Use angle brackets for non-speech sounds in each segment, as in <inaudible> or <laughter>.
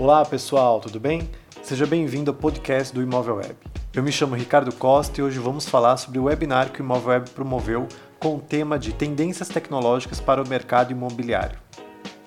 Olá pessoal, tudo bem? Seja bem-vindo ao podcast do Imóvel Web. Eu me chamo Ricardo Costa e hoje vamos falar sobre o webinar que o Imóvel Web promoveu com o tema de Tendências Tecnológicas para o Mercado Imobiliário.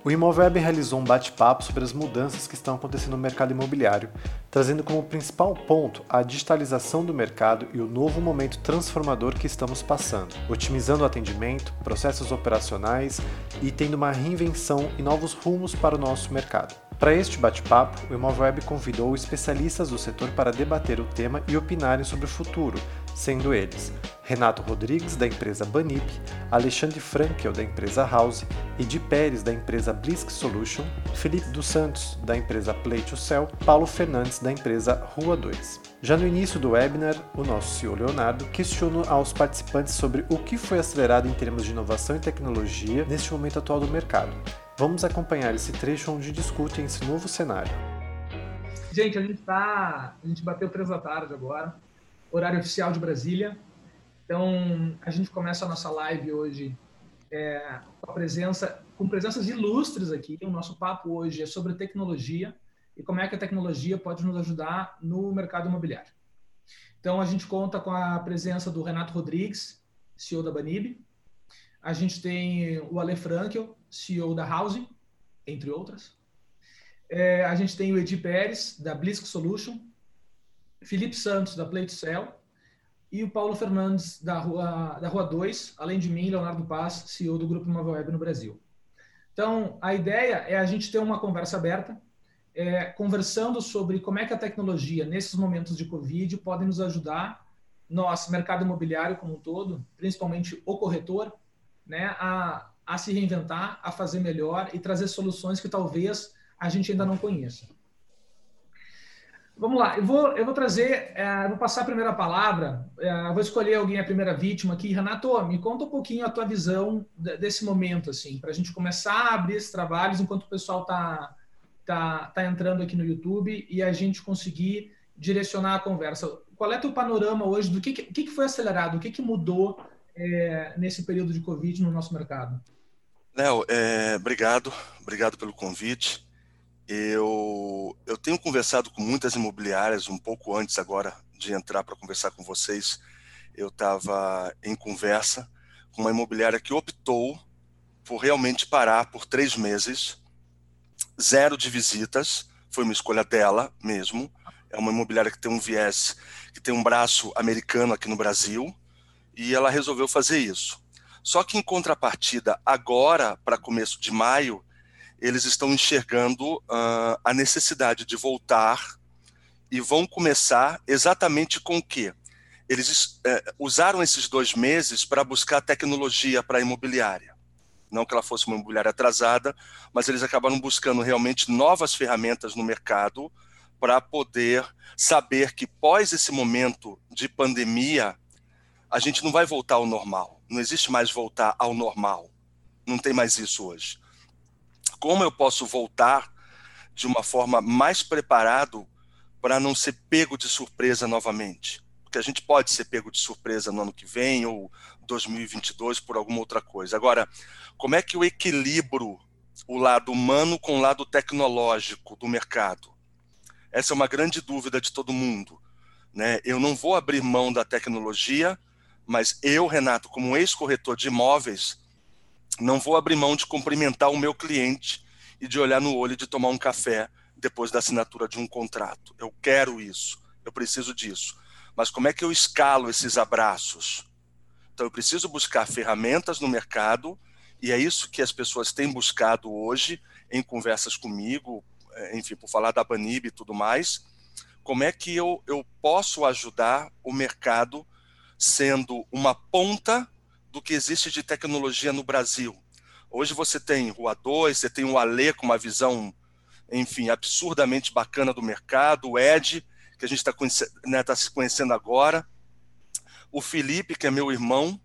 O Imoveb realizou um bate-papo sobre as mudanças que estão acontecendo no mercado imobiliário, trazendo como principal ponto a digitalização do mercado e o novo momento transformador que estamos passando, otimizando o atendimento, processos operacionais e tendo uma reinvenção e novos rumos para o nosso mercado. Para este bate-papo, o Imovweb convidou especialistas do setor para debater o tema e opinarem sobre o futuro, sendo eles Renato Rodrigues, da empresa Banip, Alexandre Frankel, da empresa House, Edi Pérez, da empresa Blisk Solution, Felipe dos Santos, da empresa Play to Sell, Paulo Fernandes, da empresa Rua 2. Já no início do webinar, o nosso CEO Leonardo questiona aos participantes sobre o que foi acelerado em termos de inovação e tecnologia neste momento atual do mercado Vamos acompanhar esse trecho onde discutem esse novo cenário. Gente, a gente tá, a gente bateu três da tarde agora, horário oficial de Brasília. Então, a gente começa a nossa live hoje é, com presença, com presenças ilustres aqui. O nosso papo hoje é sobre tecnologia e como é que a tecnologia pode nos ajudar no mercado imobiliário. Então, a gente conta com a presença do Renato Rodrigues, CEO da Banib. A gente tem o Ale Frankel, CEO da Housing, entre outras. É, a gente tem o Edi Pérez, da Blisk Solution, Felipe Santos, da Play to Sell, e o Paulo Fernandes, da Rua, da Rua 2, além de mim, Leonardo Paz, CEO do Grupo Móvel Web no Brasil. Então, a ideia é a gente ter uma conversa aberta, é, conversando sobre como é que a tecnologia, nesses momentos de Covid, pode nos ajudar, nós, mercado imobiliário como um todo, principalmente o corretor, né, a a se reinventar, a fazer melhor e trazer soluções que talvez a gente ainda não conheça. Vamos lá, eu vou, eu vou trazer, é, vou passar a primeira palavra, é, vou escolher alguém a primeira vítima aqui. Renato, me conta um pouquinho a tua visão desse momento, assim, para a gente começar a abrir esses trabalhos enquanto o pessoal está tá, tá entrando aqui no YouTube e a gente conseguir direcionar a conversa. Qual é o teu panorama hoje do que, que, que foi acelerado, o que, que mudou é, nesse período de Covid no nosso mercado? Léo, é, obrigado, obrigado pelo convite. Eu, eu tenho conversado com muitas imobiliárias um pouco antes agora de entrar para conversar com vocês. Eu estava em conversa com uma imobiliária que optou por realmente parar por três meses, zero de visitas, foi uma escolha dela mesmo. É uma imobiliária que tem um viés, que tem um braço americano aqui no Brasil, e ela resolveu fazer isso. Só que, em contrapartida, agora, para começo de maio, eles estão enxergando uh, a necessidade de voltar e vão começar exatamente com o quê? Eles uh, usaram esses dois meses para buscar tecnologia para a imobiliária. Não que ela fosse uma imobiliária atrasada, mas eles acabaram buscando realmente novas ferramentas no mercado para poder saber que pós esse momento de pandemia, a gente não vai voltar ao normal não existe mais voltar ao normal. Não tem mais isso hoje. Como eu posso voltar de uma forma mais preparado para não ser pego de surpresa novamente? Porque a gente pode ser pego de surpresa no ano que vem ou 2022 por alguma outra coisa. Agora, como é que eu equilibro o lado humano com o lado tecnológico do mercado? Essa é uma grande dúvida de todo mundo. Né? Eu não vou abrir mão da tecnologia mas eu, Renato, como ex-corretor de imóveis, não vou abrir mão de cumprimentar o meu cliente e de olhar no olho e de tomar um café depois da assinatura de um contrato. Eu quero isso, eu preciso disso. Mas como é que eu escalo esses abraços? Então eu preciso buscar ferramentas no mercado e é isso que as pessoas têm buscado hoje em conversas comigo, eh, enfim, por falar da Banib e tudo mais. Como é que eu, eu posso ajudar o mercado sendo uma ponta do que existe de tecnologia no Brasil. Hoje você tem o A2, você tem o Ale com uma visão, enfim, absurdamente bacana do mercado, o Ed, que a gente está né, tá se conhecendo agora, o Felipe, que é meu irmão,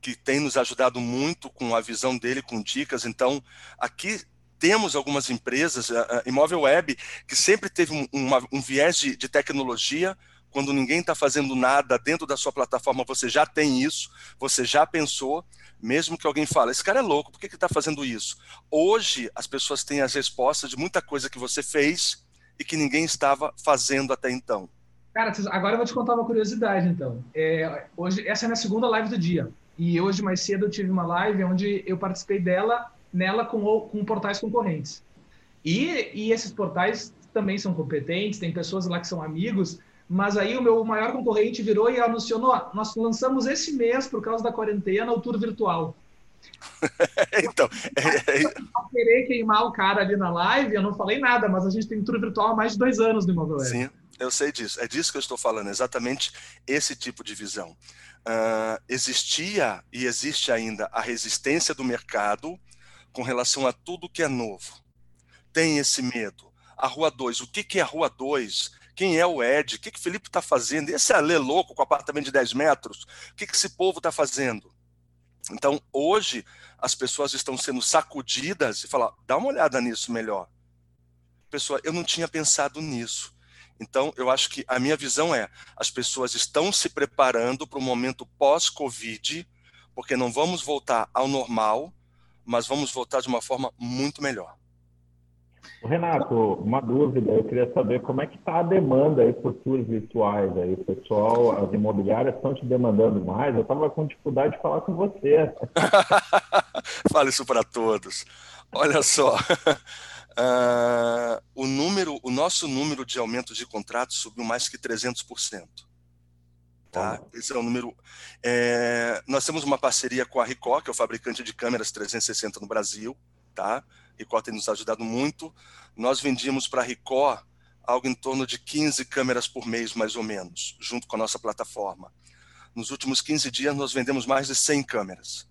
que tem nos ajudado muito com a visão dele, com dicas. Então, aqui temos algumas empresas, a Imóvel Web, que sempre teve um, uma, um viés de, de tecnologia, quando ninguém está fazendo nada dentro da sua plataforma, você já tem isso, você já pensou. Mesmo que alguém fale, esse cara é louco, por que está fazendo isso? Hoje, as pessoas têm as respostas de muita coisa que você fez e que ninguém estava fazendo até então. Cara, agora eu vou te contar uma curiosidade, então. É, hoje, essa é a minha segunda live do dia. E hoje, mais cedo, eu tive uma live onde eu participei dela, nela com, com portais concorrentes. E, e esses portais também são competentes, tem pessoas lá que são amigos, mas aí o meu maior concorrente virou e anunciou: nós lançamos esse mês, por causa da quarentena, o tour virtual. <laughs> então, é, é... querer queimar o cara ali na live, eu não falei nada, mas a gente tem tour virtual há mais de dois anos no Imóvel Sim, eu sei disso. É disso que eu estou falando, exatamente esse tipo de visão. Uh, existia e existe ainda a resistência do mercado com relação a tudo que é novo. Tem esse medo. A Rua 2, o que, que é a Rua 2? Quem é o Ed? O que, que o Felipe está fazendo? Esse alê louco com apartamento de 10 metros? O que, que esse povo está fazendo? Então, hoje, as pessoas estão sendo sacudidas e falar: dá uma olhada nisso melhor. Pessoal, eu não tinha pensado nisso. Então, eu acho que a minha visão é: as pessoas estão se preparando para o momento pós-Covid, porque não vamos voltar ao normal, mas vamos voltar de uma forma muito melhor. Renato, uma dúvida, eu queria saber como é que está a demanda aí por tours virtuais aí, pessoal, as imobiliárias estão te demandando mais? Eu estava com dificuldade de falar com você. <laughs> Fale isso para todos. Olha só, uh, <laughs> o número, o nosso número de aumento de contratos subiu mais que 300%. Tá? Esse é o número. É, nós temos uma parceria com a Ricoh, que é o fabricante de câmeras 360 no Brasil, tá? Tem nos ajudado muito. Nós vendíamos para a Ricoh algo em torno de 15 câmeras por mês, mais ou menos, junto com a nossa plataforma. Nos últimos 15 dias, nós vendemos mais de 100 câmeras.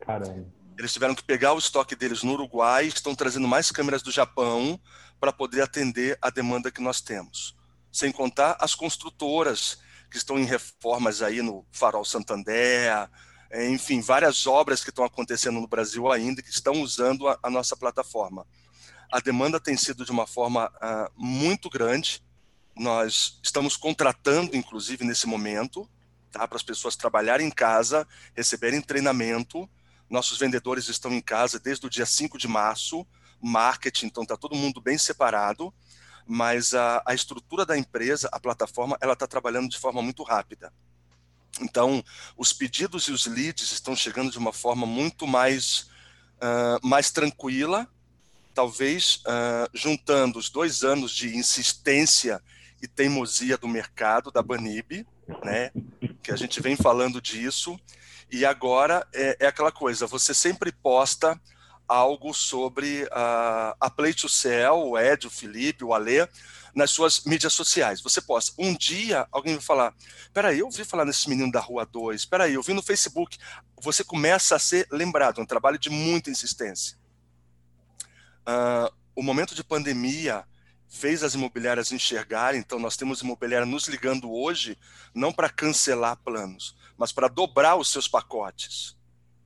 Caramba. Eles tiveram que pegar o estoque deles no Uruguai, estão trazendo mais câmeras do Japão para poder atender a demanda que nós temos. Sem contar as construtoras que estão em reformas aí no Farol Santander, enfim, várias obras que estão acontecendo no Brasil ainda que estão usando a, a nossa plataforma. A demanda tem sido de uma forma uh, muito grande. Nós estamos contratando, inclusive, nesse momento, tá, para as pessoas trabalharem em casa, receberem treinamento. Nossos vendedores estão em casa desde o dia 5 de março, marketing, então está todo mundo bem separado, mas a, a estrutura da empresa, a plataforma, ela está trabalhando de forma muito rápida. Então, os pedidos e os leads estão chegando de uma forma muito mais, uh, mais tranquila, talvez uh, juntando os dois anos de insistência e teimosia do mercado, da Banib, né, que a gente vem falando disso, e agora é, é aquela coisa, você sempre posta algo sobre uh, a Play to Sell, o Ed, o Felipe, o Alê, nas suas mídias sociais. Você posta. Um dia alguém vai falar: peraí, eu ouvi falar nesse menino da Rua 2, peraí, eu vi no Facebook. Você começa a ser lembrado, é um trabalho de muita insistência. Uh, o momento de pandemia fez as imobiliárias enxergarem, então nós temos imobiliária nos ligando hoje, não para cancelar planos, mas para dobrar os seus pacotes.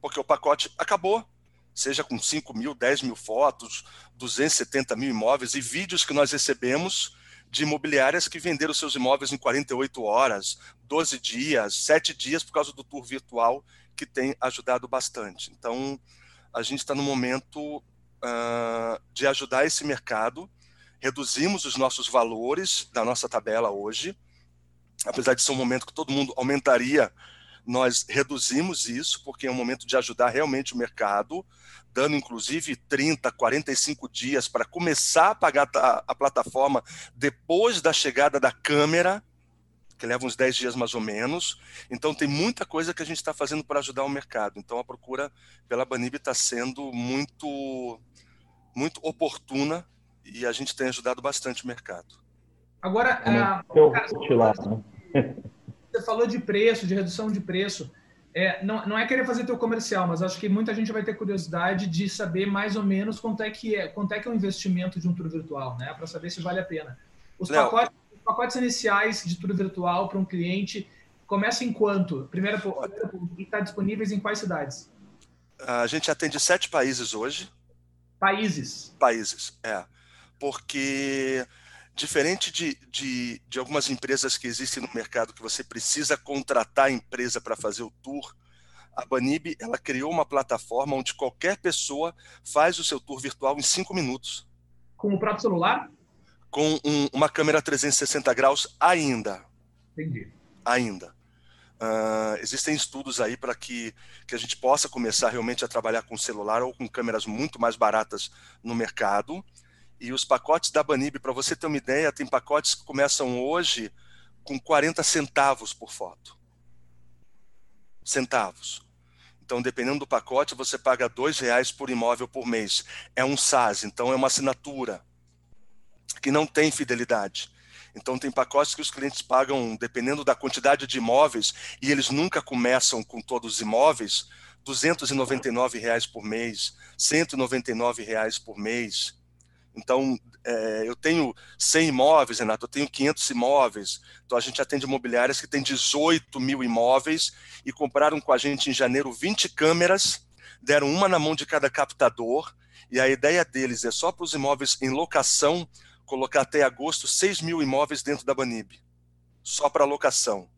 Porque o pacote acabou seja com 5 mil, 10 mil fotos, 270 mil imóveis e vídeos que nós recebemos de imobiliárias que venderam seus imóveis em 48 horas, 12 dias, 7 dias por causa do tour virtual, que tem ajudado bastante. Então, a gente está no momento uh, de ajudar esse mercado. Reduzimos os nossos valores da nossa tabela hoje, apesar de ser um momento que todo mundo aumentaria, nós reduzimos isso, porque é um momento de ajudar realmente o mercado, dando inclusive 30, 45 dias para começar a pagar a, a, plataforma depois da chegada da câmera, que leva uns 10 dias mais ou menos. Então tem muita coisa que a gente está fazendo para ajudar o mercado. Então a procura pela Banib está sendo muito, muito oportuna e a gente tem ajudado bastante o mercado. Agora, uh, cara, <laughs> você falou de preço, de redução de preço é, não, não é querer fazer teu comercial, mas acho que muita gente vai ter curiosidade de saber mais ou menos quanto é que é, quanto é, que é o investimento de um tour virtual, né? Para saber se vale a pena. Os pacotes, os pacotes, iniciais de tour virtual para um cliente começam em quanto? Primeiro, e está disponíveis em quais cidades? A gente atende sete países hoje. Países. Países, é. Porque Diferente de, de, de, algumas empresas que existem no mercado que você precisa contratar a empresa para fazer o tour, A Banib ela criou uma plataforma onde qualquer pessoa faz o seu tour virtual em cinco minutos. Com o próprio celular? Com um, uma câmera 360 graus ainda. Entendi. Ainda. Uh, existem estudos aí para que, que a gente possa começar realmente a trabalhar com celular ou com câmeras muito mais baratas no mercado. E os pacotes da Banib, para você ter uma ideia, tem pacotes que começam hoje com 40 centavos por foto. Centavos. Então, dependendo do pacote, você paga dois reais por imóvel por mês. É um SaaS, então é uma assinatura que não tem fidelidade. Então, tem pacotes que os clientes pagam, dependendo da quantidade de imóveis, e eles nunca começam com todos os imóveis, 299 reais por mês, 199 reais por mês. Então, é, eu tenho 100 imóveis, Renato, eu tenho 500 imóveis. Então, a gente atende imobiliárias que têm 18 mil imóveis e compraram com a gente em janeiro 20 câmeras, deram uma na mão de cada captador. E a ideia deles é só para os imóveis em locação colocar até agosto 6 mil imóveis dentro da Banib, só para locação.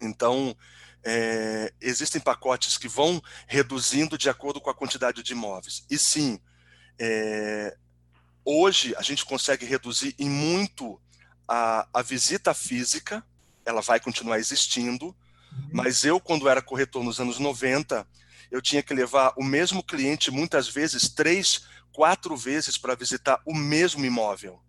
Então, é, existem pacotes que vão reduzindo de acordo com a quantidade de imóveis. E sim, é, hoje a gente consegue reduzir em muito a, a visita física, ela vai continuar existindo, uhum. mas eu, quando era corretor nos anos 90, eu tinha que levar o mesmo cliente muitas vezes três quatro vezes para visitar o mesmo imóvel.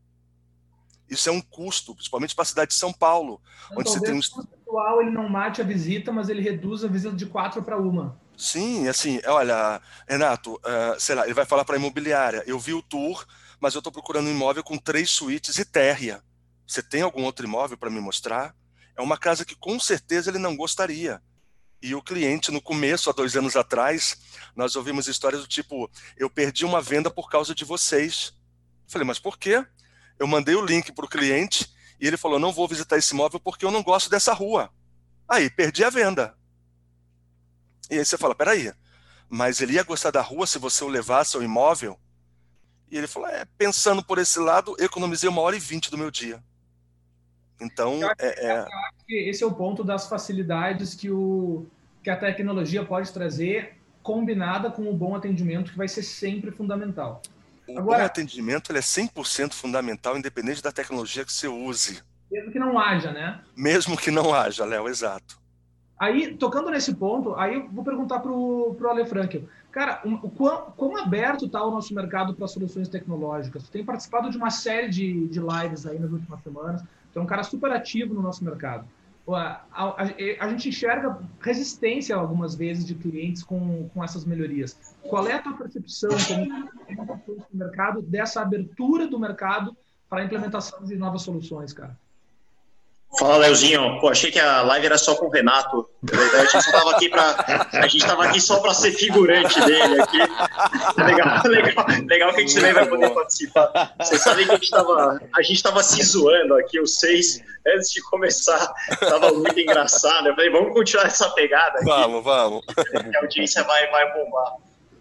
Isso é um custo, principalmente para a cidade de São Paulo, então, onde você tem um pessoal ele não mate a visita, mas ele reduz a visita de quatro para uma. Sim, assim, olha, Renato, uh, sei lá, ele vai falar para a imobiliária. Eu vi o tour, mas eu estou procurando um imóvel com três suítes e térrea. Você tem algum outro imóvel para me mostrar? É uma casa que com certeza ele não gostaria. E o cliente, no começo, há dois anos atrás, nós ouvimos histórias do tipo: eu perdi uma venda por causa de vocês. Eu falei, mas por quê? Eu mandei o link para o cliente e ele falou: não vou visitar esse imóvel porque eu não gosto dessa rua. Aí, perdi a venda. E aí você fala: peraí, mas ele ia gostar da rua se você o levasse ao imóvel? E ele falou: é, pensando por esse lado, economizei uma hora e vinte do meu dia. Então, é, é... esse é o ponto das facilidades que, o, que a tecnologia pode trazer, combinada com o bom atendimento, que vai ser sempre fundamental. O Agora, bom atendimento ele é 100% fundamental, independente da tecnologia que você use. Mesmo que não haja, né? Mesmo que não haja, Léo, exato. Aí, tocando nesse ponto, aí eu vou perguntar para o Ale Frankel. Cara, um, o quão, quão aberto está o nosso mercado para soluções tecnológicas? Tu tem participado de uma série de, de lives aí nas últimas semanas. Tu é um cara super ativo no nosso mercado. A, a, a, gente enxerga resistência algumas vezes de clientes com, com essas melhorias. Qual é a tua percepção como mercado dessa abertura do mercado para a implementação de novas soluções, cara? Fala, Leozinho. Pô, achei que a live era só com o Renato. A gente estava aqui para a gente estava aqui só para ser figurante dele aqui. Legal, legal, legal que a gente também vai poder participar. Vocês sabem que a gente estava a gente estava se zoando aqui os seis antes de começar. Tava muito engraçado. Eu falei, vamos continuar essa pegada. Aqui. Vamos, vamos. A audiência vai vai bombar.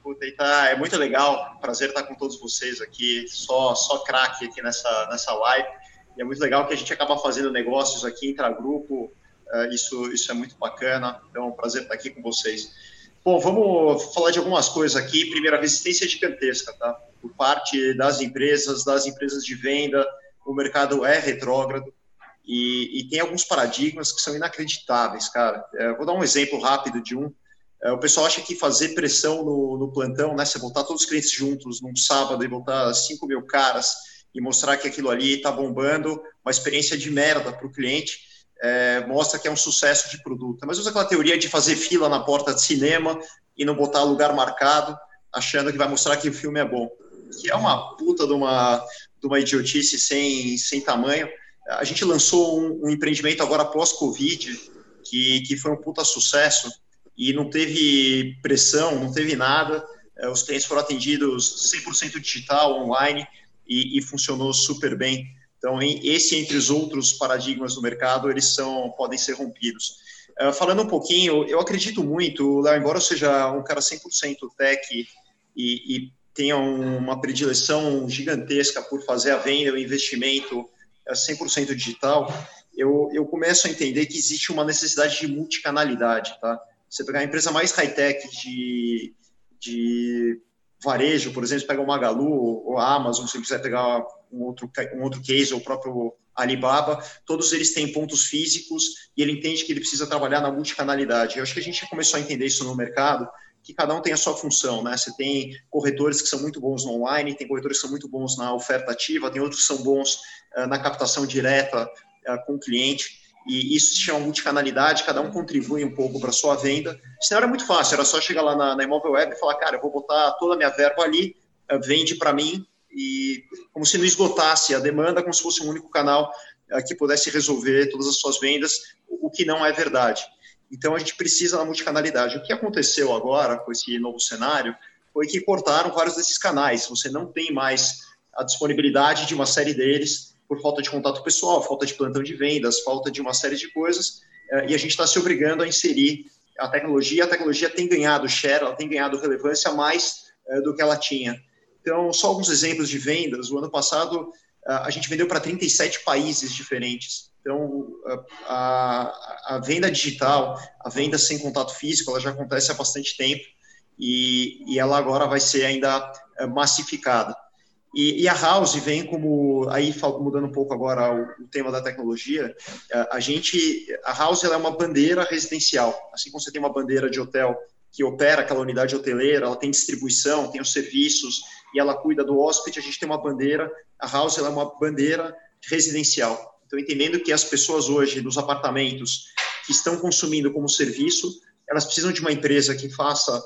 Puta, tá, é muito legal. Prazer estar com todos vocês aqui. Só só craque aqui nessa nessa live. E é muito legal que a gente acaba fazendo negócios aqui intra-grupo, uh, isso, isso é muito bacana, então é um prazer estar aqui com vocês. Bom, vamos falar de algumas coisas aqui. Primeiro, a resistência é gigantesca, tá? Por parte das empresas, das empresas de venda, o mercado é retrógrado e, e tem alguns paradigmas que são inacreditáveis, cara. É, vou dar um exemplo rápido de um. É, o pessoal acha que fazer pressão no, no plantão, né? Você botar todos os clientes juntos num sábado e botar 5 mil caras e mostrar que aquilo ali está bombando, uma experiência de merda para o cliente, é, mostra que é um sucesso de produto. Mas usa aquela teoria de fazer fila na porta de cinema e não botar lugar marcado, achando que vai mostrar que o filme é bom. Que é uma puta de uma, de uma idiotice sem, sem tamanho. A gente lançou um, um empreendimento agora pós-Covid, que, que foi um puta sucesso, e não teve pressão, não teve nada. É, os clientes foram atendidos 100% digital, online, e, e funcionou super bem. Então, esse entre os outros paradigmas do mercado, eles são podem ser rompidos. Uh, falando um pouquinho, eu acredito muito, Léo, embora eu seja um cara 100% tech e, e tenha uma predileção gigantesca por fazer a venda, o investimento 100% é, digital, eu, eu começo a entender que existe uma necessidade de multicanalidade, tá? Você pegar a empresa mais high-tech de, de varejo, por exemplo, pega o Magalu ou a Amazon, se quiser pegar um outro, um outro case, ou o próprio Alibaba, todos eles têm pontos físicos e ele entende que ele precisa trabalhar na multicanalidade. Eu acho que a gente começou a entender isso no mercado, que cada um tem a sua função, né? Você tem corretores que são muito bons no online, tem corretores que são muito bons na oferta ativa, tem outros que são bons uh, na captação direta uh, com o cliente, e isso se chama multicanalidade, cada um contribui um pouco para a sua venda. Senão era muito fácil, era só chegar lá na, na Imóvel Web e falar, cara, eu vou botar toda a minha verba ali, uh, vende para mim, e como se não esgotasse a demanda, como se fosse um único canal que pudesse resolver todas as suas vendas, o que não é verdade. Então a gente precisa da multicanalidade. O que aconteceu agora com esse novo cenário foi que cortaram vários desses canais. Você não tem mais a disponibilidade de uma série deles por falta de contato pessoal, falta de plantão de vendas, falta de uma série de coisas, eh, e a gente está se obrigando a inserir a tecnologia. A tecnologia tem ganhado share, ela tem ganhado relevância mais eh, do que ela tinha. Então, só alguns exemplos de vendas. O ano passado, a gente vendeu para 37 países diferentes. Então, a, a, venda digital, a venda sem contato físico, ela já acontece há bastante tempo e, e ela agora vai ser ainda é, massificada. E, e, a House vem como, aí mudando um pouco agora o, o tema da tecnologia, a, a gente, a House é uma bandeira residencial, assim como você tem uma bandeira de hotel que opera aquela unidade hoteleira, ela tem distribuição, tem os serviços e ela cuida do hóspede, a gente tem uma bandeira, a House é uma bandeira residencial. Então, entendendo que as pessoas hoje nos apartamentos que estão consumindo como serviço, elas precisam de uma empresa que faça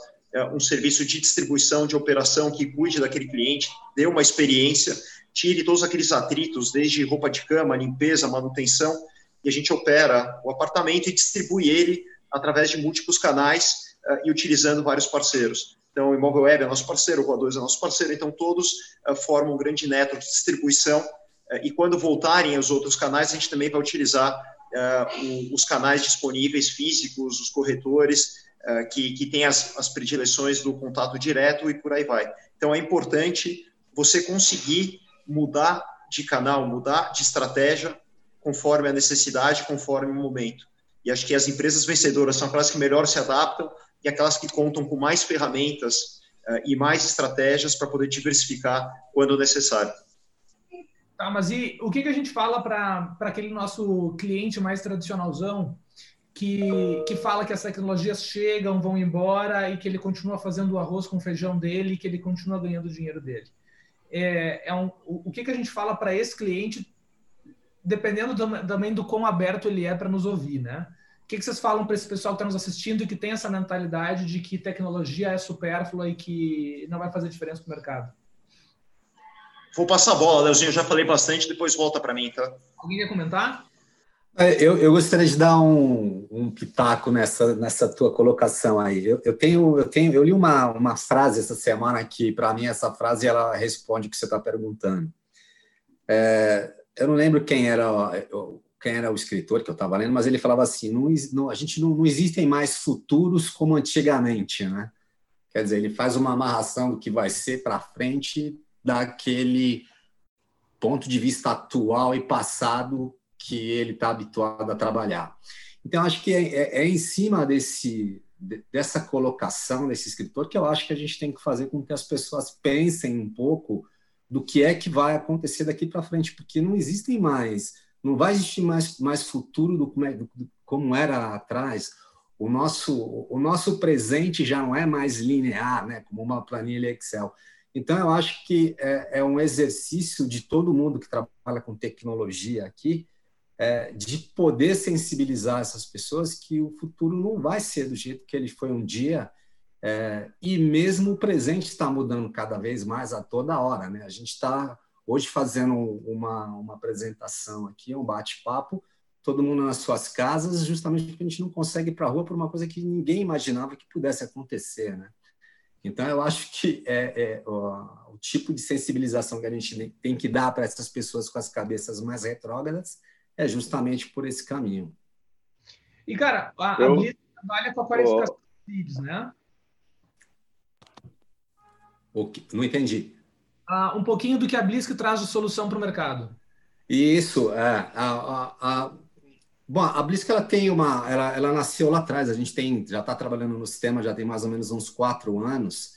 um serviço de distribuição, de operação, que cuide daquele cliente, dê uma experiência, tire todos aqueles atritos, desde roupa de cama, limpeza, manutenção, e a gente opera o apartamento e distribui ele através de múltiplos canais uh, e utilizando vários parceiros. Então, o Imóvel Web é nosso parceiro, o Rua2 é nosso parceiro, então todos uh, formam um grande network de distribuição é, e quando voltarem os outros canais, a gente também vai utilizar os canais disponíveis físicos, os corretores, uh, que, que têm as, as predileções do contato direto e por aí vai. Então, é importante você conseguir mudar de canal, mudar de estratégia conforme a necessidade, conforme o momento. E acho que as empresas vencedoras são aquelas que melhor se adaptam e aquelas que contam com mais ferramentas uh, e mais estratégias para poder diversificar quando necessário. Tá, mas e o que, que a gente fala para aquele nosso cliente mais tradicionalzão que, que fala que as tecnologias chegam, vão embora e que ele continua fazendo o arroz com feijão dele e que ele continua ganhando o dinheiro dele? É, é um, o, o que, que a gente fala para esse cliente, dependendo do, também do quão aberto ele é para nos ouvir, né? O que, que vocês falam para esse pessoal que está nos assistindo e que tem essa mentalidade de que tecnologia é supérflua e que não vai fazer diferença para o mercado? Vou passar a bola, Leozinho, eu já falei bastante, depois volta para mim, tá? Alguém quer comentar? É, eu, eu gostaria de dar um, um pitaco nessa, nessa tua colocação aí. Eu, eu, tenho, eu tenho, eu li uma, uma frase essa semana que, para mim, essa frase ela responde o que você está perguntando. É, eu não lembro quem era quem era o escritor que eu estava lendo, mas ele falava assim: não, não, a gente não, não existem mais futuros como antigamente, né? Quer dizer, ele faz uma amarração do que vai ser para frente daquele ponto de vista atual e passado que ele está habituado a trabalhar. Então, acho que é, é, é, em cima desse, dessa colocação desse escritor que eu acho que a gente tem que fazer com que as pessoas pensem um pouco do que é que vai acontecer daqui para frente, porque não existem mais, não vai existir mais, mais futuro do é, do, como era atrás. O nosso, o nosso presente já não é mais linear, né, como uma planilha Excel. Então, eu acho que é, é um exercício de todo mundo que trabalha com tecnologia aqui, é, de poder sensibilizar essas pessoas que o futuro não vai ser do jeito que ele foi um dia, é, e mesmo o presente está mudando cada vez mais a toda hora. Né? A gente está hoje fazendo uma, uma apresentação aqui, um bate-papo, todo mundo nas suas casas, justamente porque a gente não consegue ir para a rua por uma coisa que ninguém imaginava que pudesse acontecer. Né? Então, eu acho que é, é o, o, tipo de sensibilização que a gente tem que dar para essas pessoas com as cabeças mais retrógradas é justamente por esse caminho. E, cara, a, eu... a Blitz trabalha com a qualificação oh. leads, né? Que, não entendi. Ah, um pouquinho do que a Blisk traz de solução para o mercado. Isso, é. A, a, a Bom, a Blisk ela tem uma, ela, ela nasceu lá atrás. A gente tem, já está trabalhando no sistema já tem mais ou menos uns quatro anos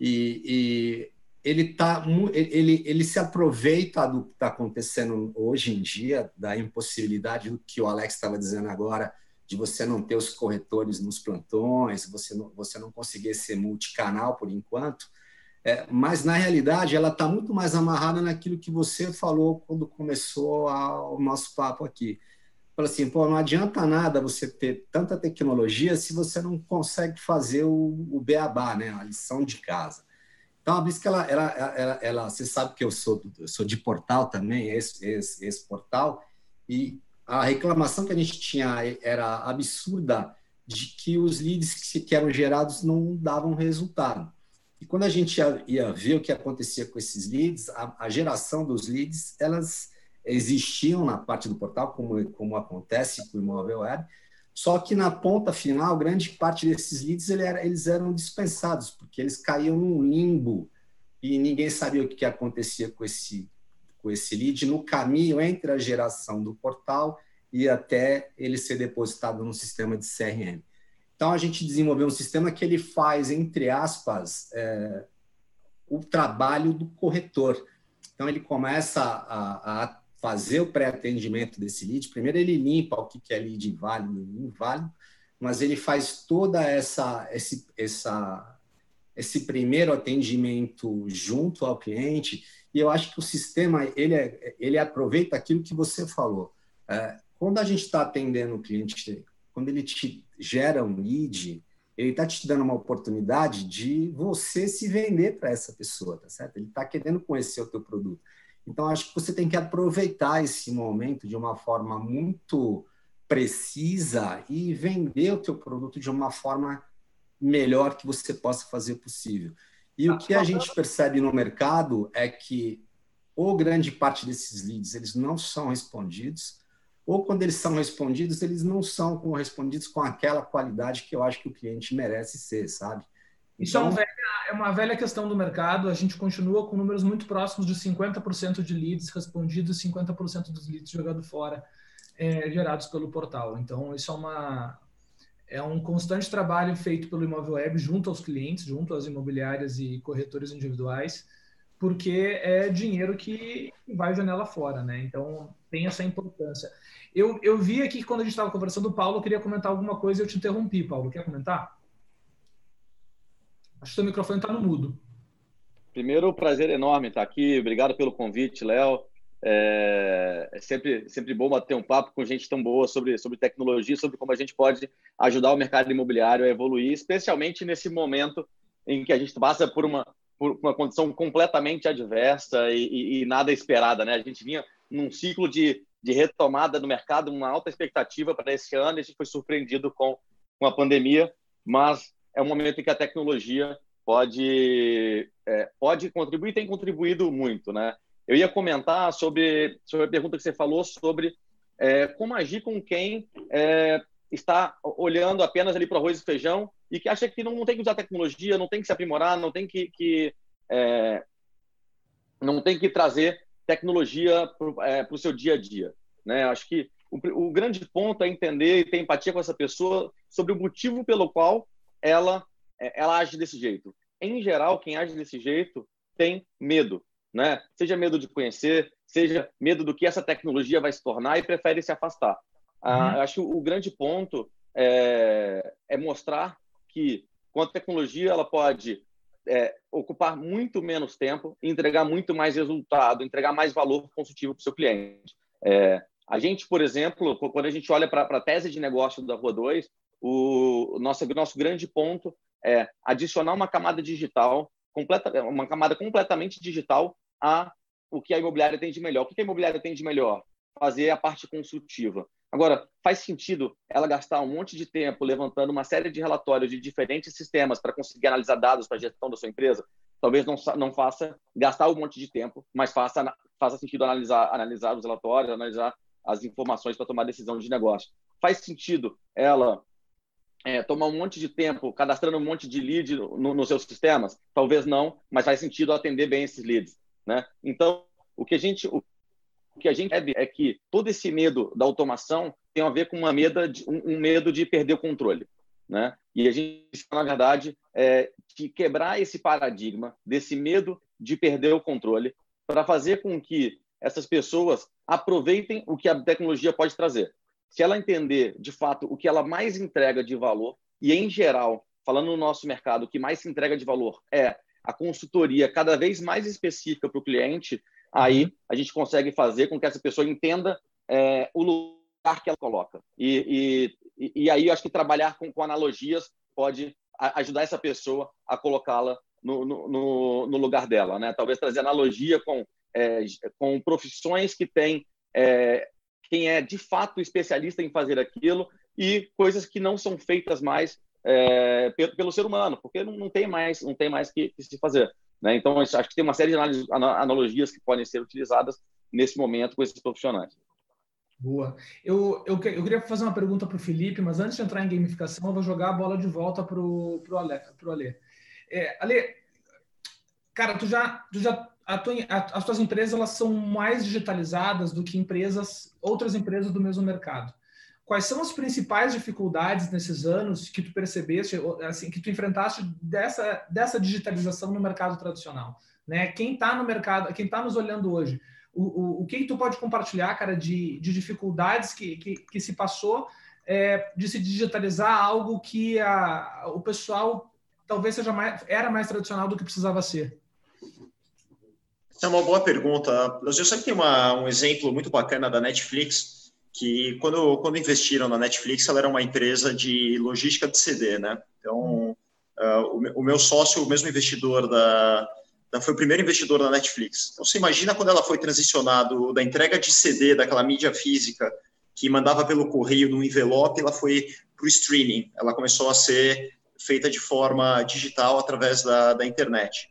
e, e ele tá, ele, ele se aproveita do que está acontecendo hoje em dia, da impossibilidade do que o Alex estava dizendo agora, de você não ter os corretores nos plantões, você não, você não conseguir ser multicanal por enquanto. É, mas na realidade ela está muito mais amarrada naquilo que você falou quando começou a, o nosso papo aqui fala assim, pô, não adianta nada você ter tanta tecnologia se você não consegue fazer o, o beabá, né, a lição de casa. Então, a Bisca, ela, ela, ela, ela, você sabe que eu sou, eu sou de portal também, esse, esse, esse portal, e a reclamação que a gente tinha era absurda de que os leads que, que eram gerados não davam resultado. E quando a gente ia, ia ver o que acontecia com esses leads, a, a geração dos leads, elas existiam na parte do portal, como, como acontece com o imóvel web, só que na ponta final, grande parte desses leads eles eram dispensados, porque eles caíam num limbo e ninguém sabia o que acontecia com esse, com esse lead no caminho entre a geração do portal e até ele ser depositado no sistema de CRM. Então, a gente desenvolveu um sistema que ele faz, entre aspas, é, o trabalho do corretor. Então, ele começa a, a fazer o pré-atendimento desse lead. Primeiro, ele limpa o que é lead válido e inválido, mas ele faz toda essa esse, essa esse primeiro atendimento junto ao cliente. E eu acho que o sistema ele é, ele aproveita aquilo que você falou. É, quando a gente está atendendo o cliente, quando ele te gera um lead, ele está te dando uma oportunidade de você se vender para essa pessoa, tá certo? Ele está querendo conhecer o teu produto. Então, acho que você tem que aproveitar esse momento de uma forma muito precisa e vender o teu produto de uma forma melhor que você possa fazer possível. E o que a gente percebe no mercado é que ou grande parte desses leads eles não são respondidos, ou quando eles são respondidos, eles não são correspondidos com aquela qualidade que eu acho que o cliente merece ser, sabe? Isso então, é, uma velha, é uma velha questão do mercado. A gente continua com números muito próximos de 50% de leads respondidos e 50% dos leads jogados fora, é, gerados pelo portal. Então, isso é, uma, é um constante trabalho feito pelo Imóvel Web junto aos clientes, junto às imobiliárias e corretores individuais, porque é dinheiro que vai janela fora, né? Então, tem essa importância. Eu, eu vi aqui que quando a gente estava conversando, o Paulo queria comentar alguma coisa e eu te interrompi, Paulo. Quer comentar? Acho que seu microfone está no mudo. Primeiro, prazer enorme estar aqui. Obrigado pelo convite, Léo. É, é, sempre, sempre bom bater um papo com gente tão boa sobre, sobre tecnologia, sobre como a gente pode ajudar o mercado imobiliário a evoluir, especialmente nesse momento em que a gente passa por uma, por uma condição completamente adversa e, e, e nada esperada. Né? A gente vinha num ciclo de, de retomada do mercado, uma alta expectativa para esse ano, e a gente foi surpreendido com, com a pandemia, mas é um momento em que a tecnologia pode, é, pode contribuir tem contribuído muito. Né? Eu ia comentar sobre, sobre a pergunta que você falou sobre é, como agir com quem é, está olhando apenas ali para o arroz e feijão e que acha que não, não, tem que usar tecnologia, não tem que se aprimorar, não tem que, que é, não tem que trazer tecnologia para é, o seu dia a dia. Né? Acho que o, o, grande ponto é entender e ter empatia com essa pessoa sobre o motivo pelo qual ela, é, ela age desse jeito. Em geral, quem age desse jeito tem medo, né? Seja medo de conhecer, seja medo do que essa tecnologia vai se tornar e prefere se afastar. Ah, uhum. Ah, acho que o grande ponto é, é, mostrar que com a tecnologia ela pode é, ocupar muito menos tempo, entregar muito mais resultado, entregar mais valor consultivo para o seu cliente. É, a gente, por exemplo, quando a gente olha para a tese de negócio da Rua 2, o nosso, nosso grande ponto é adicionar uma camada digital, completa, uma camada completamente digital a o que a imobiliária tem de melhor. O que a imobiliária tem de melhor? Fazer a parte consultiva. Agora, faz sentido ela gastar um monte de tempo levantando uma série de relatórios de diferentes sistemas para conseguir analisar dados para a gestão da sua empresa? Talvez não, não faça gastar um monte de tempo, mas faça, faça sentido analisar, analisar os relatórios, analisar as informações para tomar decisão de negócio. Faz sentido ela é, tomar um monte de tempo cadastrando um monte de lead nos no seus sistemas? Talvez não, mas faz sentido atender bem esses leads. Né? Então, o que a gente, o que a gente é, que todo esse medo da automação tem a ver com uma medo de, um, um medo de perder o controle. Né? E a gente, na verdade, é, de quebrar esse paradigma desse medo de perder o controle para fazer com que essas pessoas aproveitem o que a tecnologia pode trazer. Se ela entender, de fato, o que ela mais entrega de valor, e em geral, falando no nosso mercado, o que mais se entrega de valor é a consultoria cada vez mais específica para o cliente, aí uhum. a gente consegue fazer com que essa pessoa entenda é, o lugar que ela coloca. E, e, e aí acho que trabalhar com, com analogias pode ajudar essa pessoa a colocá-la no, no, no, lugar dela. Né? Talvez trazer analogia com, é, com profissões que têm é, quem é de fato especialista em fazer aquilo e coisas que não são feitas mais é, pelo, pelo, ser humano, porque não, não, tem mais não tem mais que, que se fazer. Né? Então, acho que tem uma série de analogias que podem ser utilizadas nesse momento com esses profissionais. Boa. Eu, eu, eu queria fazer uma pergunta para o Felipe, mas antes de entrar em gamificação, eu vou jogar a bola de volta para o Ale. Pro Ale. É, Ale, cara, tu já, tu já tua, a, as tuas empresas elas são mais digitalizadas do que empresas, outras empresas do mesmo mercado. Quais são as principais dificuldades nesses anos que tu percebeste, assim, que tu enfrentaste dessa, dessa digitalização no mercado tradicional? Né? Quem está no mercado, quem está nos olhando hoje, o, o, o que, que, tu pode compartilhar, cara, de, de dificuldades que, que, que se passou é, de se digitalizar algo que a, o pessoal talvez seja mais, era mais tradicional do que precisava ser? É uma boa pergunta. Eu que tem uma, um exemplo muito bacana da Netflix, que quando, quando investiram na Netflix, ela era uma empresa de logística de CD, né? Então, uh, o, o meu sócio, o mesmo investidor da, ela foi o primeiro investidor da Netflix. Então, você imagina quando ela foi transicionado da entrega de CD, daquela mídia física que mandava pelo correio no envelope, ela foi para o streaming. Ela começou a ser feita de forma digital através da, da internet.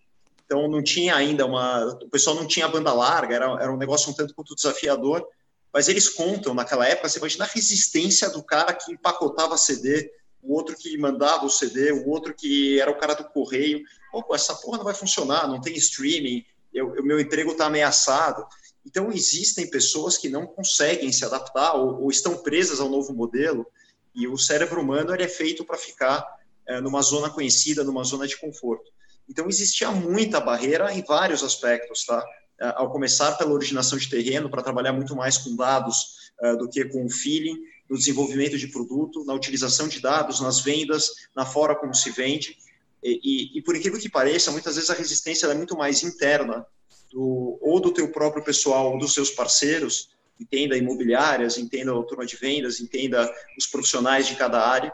Então, não tinha ainda uma. O pessoal não tinha banda larga, era, era um negócio um tanto quanto desafiador. Mas eles contam, naquela época, você imagina a resistência do cara que empacotava CD, o outro que mandava o CD, o outro que era o cara do correio. Pô, essa porra não vai funcionar, não tem streaming, o meu emprego está ameaçado. Então, existem pessoas que não conseguem se adaptar ou, ou, estão presas ao novo modelo, e o cérebro humano ele é feito para ficar é, numa zona conhecida, numa zona de conforto. Então, existia muita barreira em vários aspectos, tá? É, ao começar pela originação de terreno, para trabalhar muito mais com dados uh, do que com feeling, no desenvolvimento de produto, na utilização de dados, nas vendas, na forma como se vende. E, e, e por incrível que pareça, muitas vezes a resistência é muito mais interna, do, ou do teu próprio pessoal, ou dos seus parceiros, entenda imobiliárias, entenda a turma de vendas, entenda os profissionais de cada área,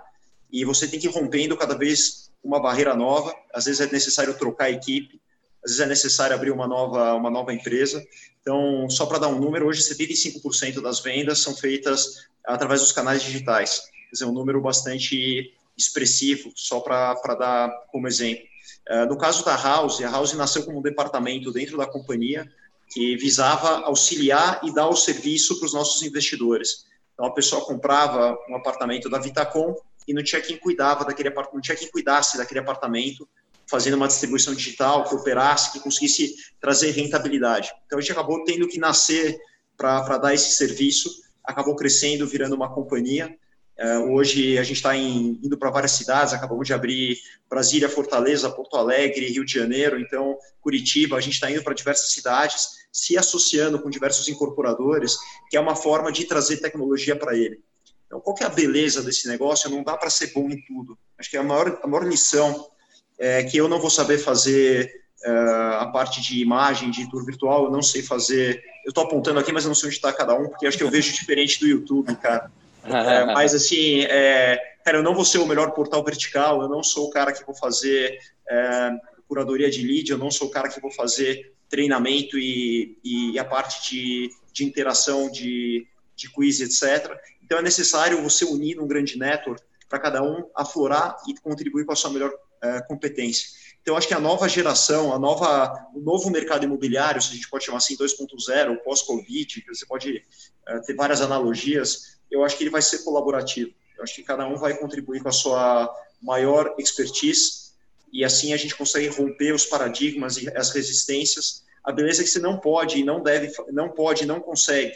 e você tem que ir rompendo cada vez uma barreira nova, às vezes é necessário trocar a equipe, às vezes é necessário abrir uma nova, uma nova empresa. Então, só para dar um número, hoje 75% das vendas são feitas através dos canais digitais. Quer dizer, um número bastante expressivo, só para dar como exemplo. Uh, no caso da House, a House nasceu como um departamento dentro da companhia que visava auxiliar e dar o serviço para os nossos investidores. Então, a pessoa comprava um apartamento da Vitacom e não tinha quem cuidava daquele apartamento, não tinha quem cuidasse daquele apartamento, fazendo uma distribuição digital que operasse, que conseguisse trazer rentabilidade. Então, a gente acabou tendo que nascer para dar esse serviço, acabou crescendo, virando uma companhia. Uh, hoje a gente está indo para várias cidades, acabamos de abrir Brasília, Fortaleza, Porto Alegre, Rio de Janeiro, então Curitiba, a gente está indo para diversas cidades, se associando com diversos incorporadores, que é uma forma de trazer tecnologia para ele. Então, qual que é a beleza desse negócio? Não dá para ser bom em tudo. Acho que a maior, a maior lição é que eu não vou saber fazer uh, a parte de imagem, de tour virtual, eu não sei fazer. Eu estou apontando aqui, mas eu não sei onde está cada um, porque acho que eu vejo diferente do YouTube, cara. É, mas assim, é, cara, eu não vou ser o melhor portal vertical, eu não sou o cara que vou fazer é, curadoria de lead, eu não sou o cara que vou fazer treinamento e, e a parte de, de interação de, de quiz, etc. Então é necessário você unir num grande network para cada um aflorar e contribuir com a sua melhor é, competência. Então, acho que a nova geração, a nova, o novo mercado imobiliário, se a gente pode chamar assim 2.0, pós-Covid, você pode é, ter várias analogias, eu acho que ele vai ser colaborativo. Eu acho que cada um vai contribuir com a sua maior expertise e assim a gente consegue romper os paradigmas e as resistências. A beleza é que você não pode e não deve, não pode, não consegue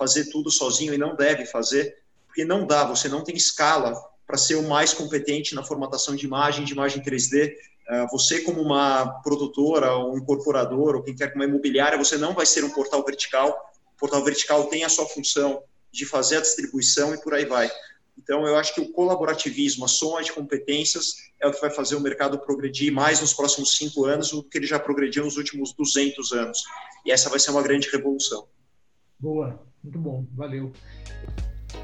fazer tudo sozinho e não deve fazer, porque não dá, você não tem escala para ser o mais competente na formatação de imagem, de imagem 3D. Ah, você, como uma produtora, ou um incorporador, ou quem quer como uma imobiliária, você não vai ser um portal vertical. O portal vertical tem a sua função de fazer a distribuição e por aí vai. Então, eu acho que o colaborativismo, a soma de competências, é o que vai fazer o mercado progredir mais nos próximos cinco anos do que ele já progrediu nos últimos 200 anos. E essa vai ser uma grande revolução. Boa, muito bom, valeu.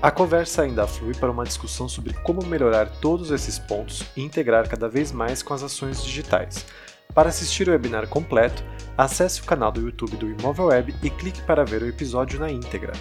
A conversa ainda flui para uma discussão sobre como melhorar todos esses pontos e integrar cada vez mais com as ações digitais. Para assistir o webinar completo, acesse o canal do YouTube do Imóvel Web e clique para ver o episódio na íntegra.